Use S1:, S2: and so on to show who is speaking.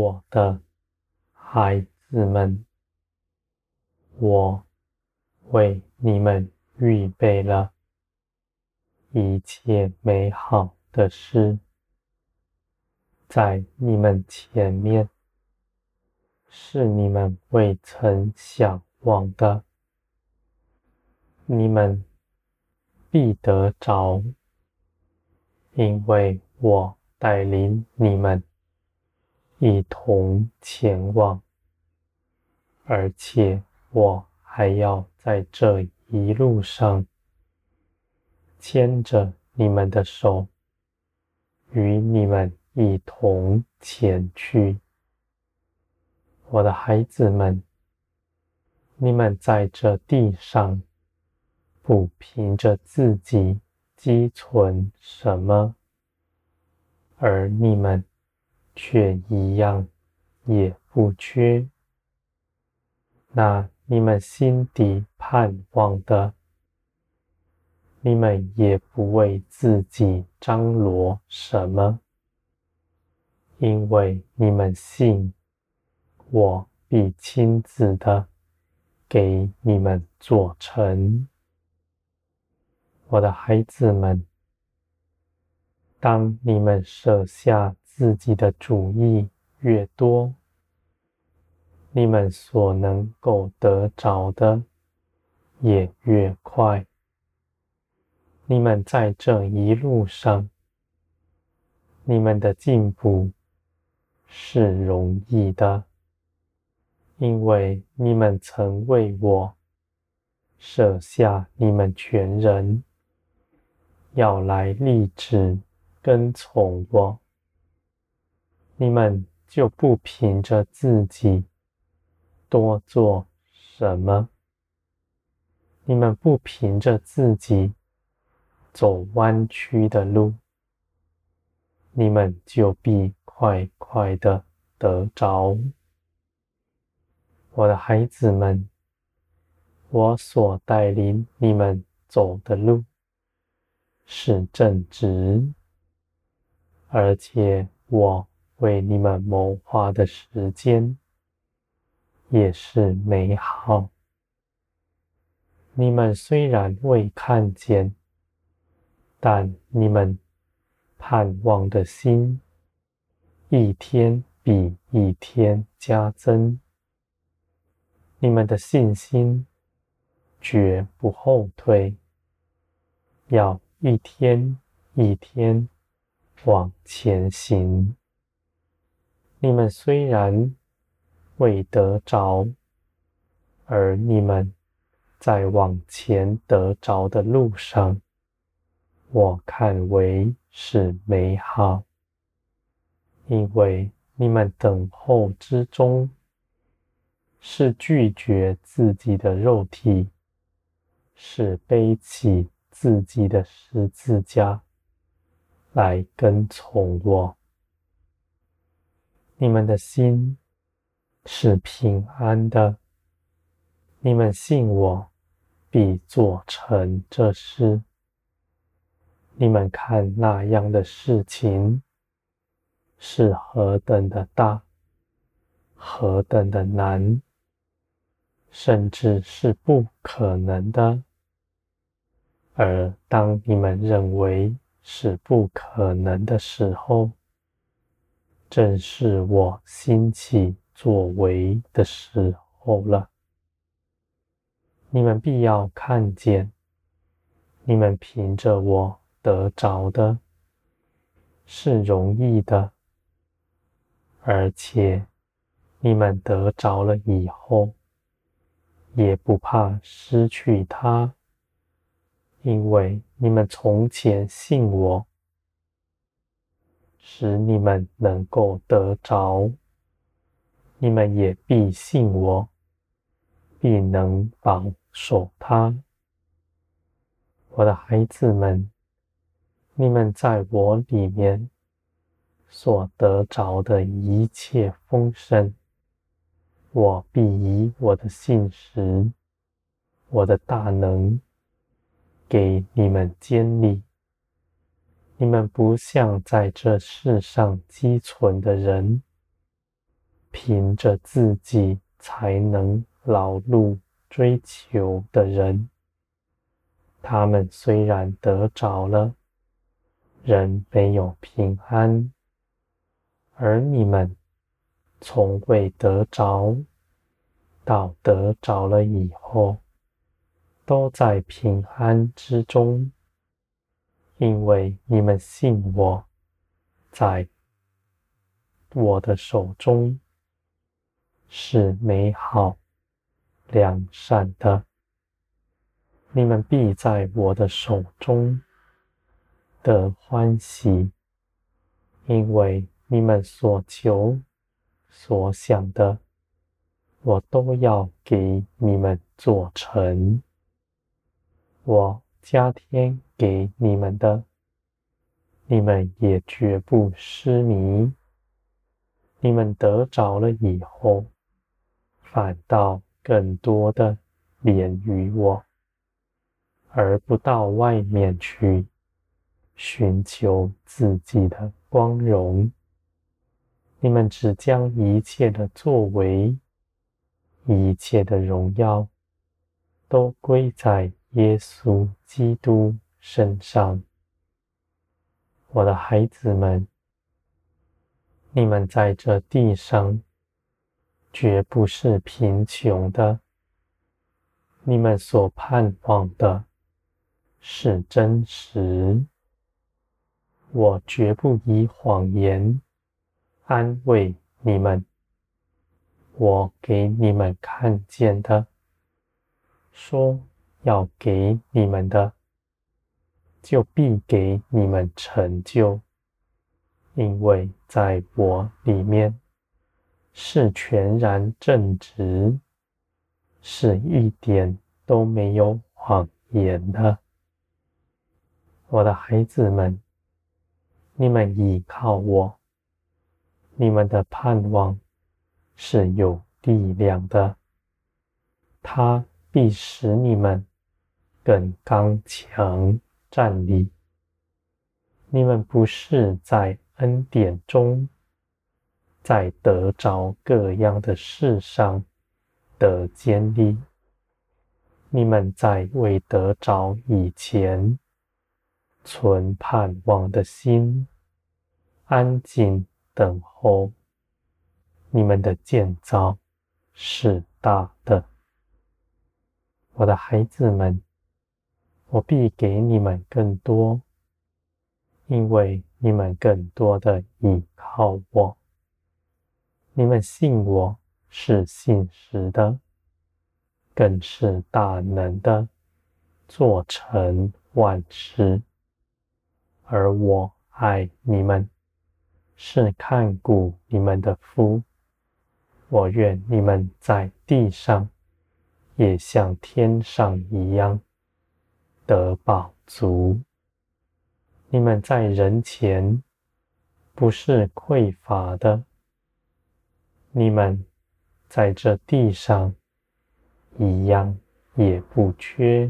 S1: 我的孩子们，我为你们预备了一切美好的事，在你们前面，是你们未曾想望的，你们必得着，因为我带领你们。一同前往，而且我还要在这一路上牵着你们的手，与你们一同前去。我的孩子们，你们在这地上不凭着自己积存什么，而你们却一样也不缺。那你们心底盼望的，你们也不为自己张罗什么，因为你们信。我必亲自的给你们做成，我的孩子们。当你们舍下自己的主意越多，你们所能够得着的也越快。你们在这一路上，你们的进步是容易的。因为你们曾为我舍下你们全人，要来立志跟从我，你们就不凭着自己多做什么，你们不凭着自己走弯曲的路，你们就必快快的得着。我的孩子们，我所带领你们走的路是正直，而且我为你们谋划的时间也是美好。你们虽然未看见，但你们盼望的心一天比一天加增。你们的信心绝不后退，要一天一天往前行。你们虽然未得着，而你们在往前得着的路上，我看为是美好，因为你们等候之中。是拒绝自己的肉体，是背起自己的十字架来跟从我。你们的心是平安的，你们信我，必做成这事。你们看那样的事情是何等的大，何等的难。甚至是不可能的，而当你们认为是不可能的时候，正是我兴起作为的时候了。你们必要看见，你们凭着我得着的是容易的，而且你们得着了以后，也不怕失去它，因为你们从前信我，使你们能够得着，你们也必信我，必能保守他。我的孩子们，你们在我里面所得着的一切丰盛。我必以我的信实、我的大能给你们建立。你们不像在这世上积存的人，凭着自己才能劳碌追求的人，他们虽然得着了，仍没有平安；而你们从未得着，到得着了以后，都在平安之中，因为你们信我，在我的手中是美好良善的，你们必在我的手中的欢喜，因为你们所求所想的，我都要给你们做成。我加添给你们的，你们也绝不失迷。你们得着了以后，反倒更多的连于我，而不到外面去寻求自己的光荣。你们只将一切的作为、一切的荣耀，都归在耶稣基督身上，我的孩子们，你们在这地上绝不是贫穷的，你们所盼望的是真实。我绝不以谎言安慰你们，我给你们看见的，说。要给你们的，就必给你们成就，因为在我里面是全然正直，是一点都没有谎言的。我的孩子们，你们倚靠我，你们的盼望是有力量的，他必使你们。更刚强站立。你们不是在恩典中，在得着各样的事上的坚立。你们在未得着以前，存盼望的心，安静等候。你们的建造是大的，我的孩子们。我必给你们更多，因为你们更多的倚靠我。你们信我是信实的，更是大能的，做成万事。而我爱你们，是看顾你们的夫。我愿你们在地上，也像天上一样。得饱足，你们在人前不是匮乏的，你们在这地上一样也不缺。